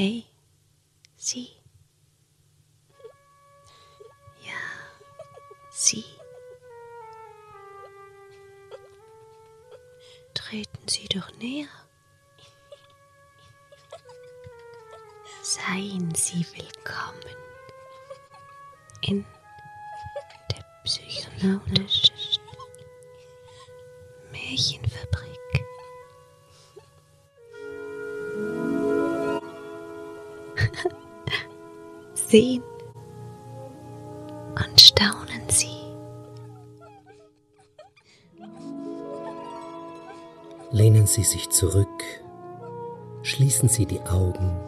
Hey, Sie. Ja, Sie. Treten Sie doch näher. Seien Sie willkommen in der psychonautischen Märchenfabrik. Sehen und staunen Sie. Lehnen Sie sich zurück, schließen Sie die Augen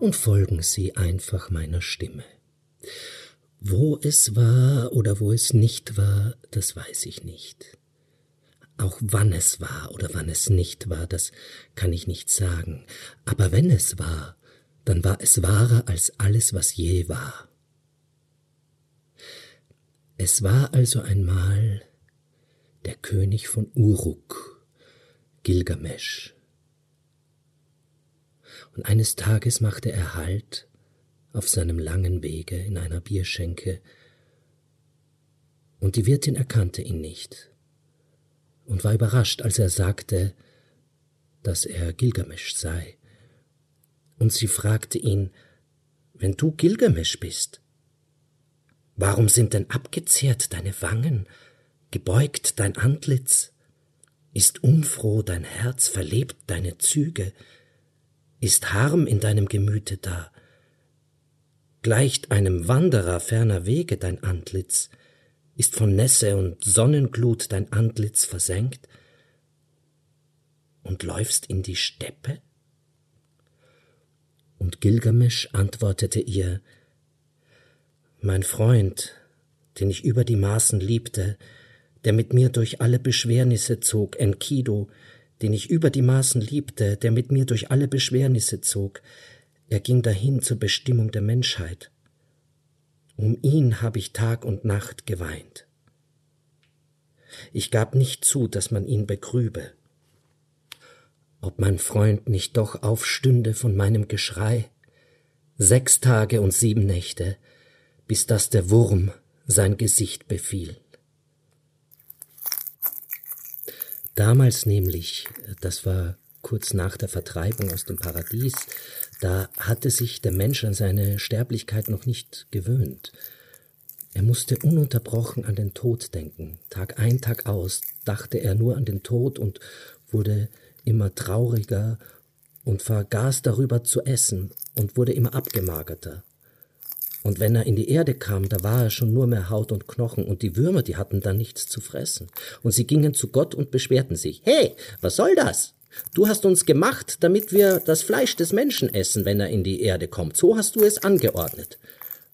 und folgen Sie einfach meiner Stimme. Wo es war oder wo es nicht war, das weiß ich nicht. Auch wann es war oder wann es nicht war, das kann ich nicht sagen. Aber wenn es war, dann war es wahrer als alles, was je war. Es war also einmal der König von Uruk, Gilgamesch. Und eines Tages machte er Halt auf seinem langen Wege in einer Bierschenke, und die Wirtin erkannte ihn nicht und war überrascht, als er sagte, dass er Gilgamesch sei. Und sie fragte ihn, wenn du Gilgamesch bist, warum sind denn abgezehrt deine Wangen, gebeugt dein Antlitz, ist unfroh dein Herz, verlebt deine Züge, ist Harm in deinem Gemüte da, gleicht einem Wanderer ferner Wege dein Antlitz, ist von Nässe und Sonnenglut dein Antlitz versenkt? Und läufst in die Steppe? Gilgamesch antwortete ihr, Mein Freund, den ich über die Maßen liebte, der mit mir durch alle Beschwernisse zog, Enkidu, den ich über die Maßen liebte, der mit mir durch alle Beschwernisse zog, er ging dahin zur Bestimmung der Menschheit. Um ihn habe ich Tag und Nacht geweint. Ich gab nicht zu, dass man ihn begrübe. Ob mein Freund nicht doch aufstünde von meinem Geschrei, sechs Tage und sieben Nächte, bis dass der Wurm sein Gesicht befiel. Damals nämlich, das war kurz nach der Vertreibung aus dem Paradies, da hatte sich der Mensch an seine Sterblichkeit noch nicht gewöhnt. Er musste ununterbrochen an den Tod denken. Tag ein, Tag aus dachte er nur an den Tod und wurde immer trauriger und vergaß darüber zu essen und wurde immer abgemagerter. Und wenn er in die Erde kam, da war er schon nur mehr Haut und Knochen, und die Würmer, die hatten dann nichts zu fressen. Und sie gingen zu Gott und beschwerten sich. Hey, was soll das? Du hast uns gemacht, damit wir das Fleisch des Menschen essen, wenn er in die Erde kommt. So hast du es angeordnet.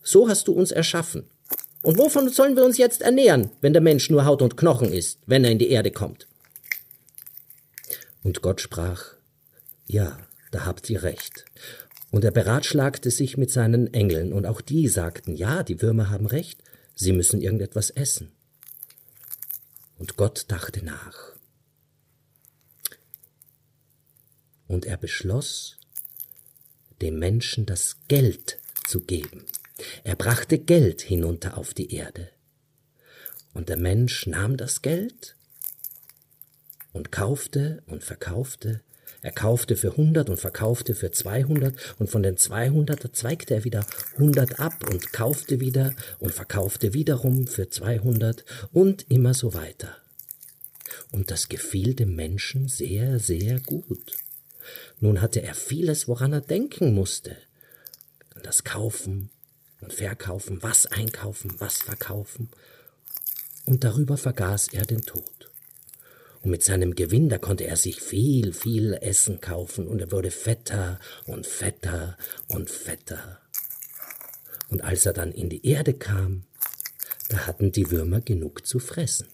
So hast du uns erschaffen. Und wovon sollen wir uns jetzt ernähren, wenn der Mensch nur Haut und Knochen ist, wenn er in die Erde kommt? Und Gott sprach, ja, da habt ihr recht. Und er beratschlagte sich mit seinen Engeln, und auch die sagten, ja, die Würmer haben recht, sie müssen irgendetwas essen. Und Gott dachte nach. und er beschloss, dem Menschen das Geld zu geben. Er brachte Geld hinunter auf die Erde. Und der Mensch nahm das Geld und kaufte und verkaufte. Er kaufte für hundert und verkaufte für zweihundert und von den zweihundert zweigte er wieder hundert ab und kaufte wieder und verkaufte wiederum für zweihundert und immer so weiter. Und das gefiel dem Menschen sehr, sehr gut. Nun hatte er vieles, woran er denken musste. An das Kaufen und Verkaufen, was einkaufen, was verkaufen. Und darüber vergaß er den Tod. Mit seinem Gewinn, da konnte er sich viel, viel Essen kaufen und er wurde fetter und fetter und fetter. Und als er dann in die Erde kam, da hatten die Würmer genug zu fressen.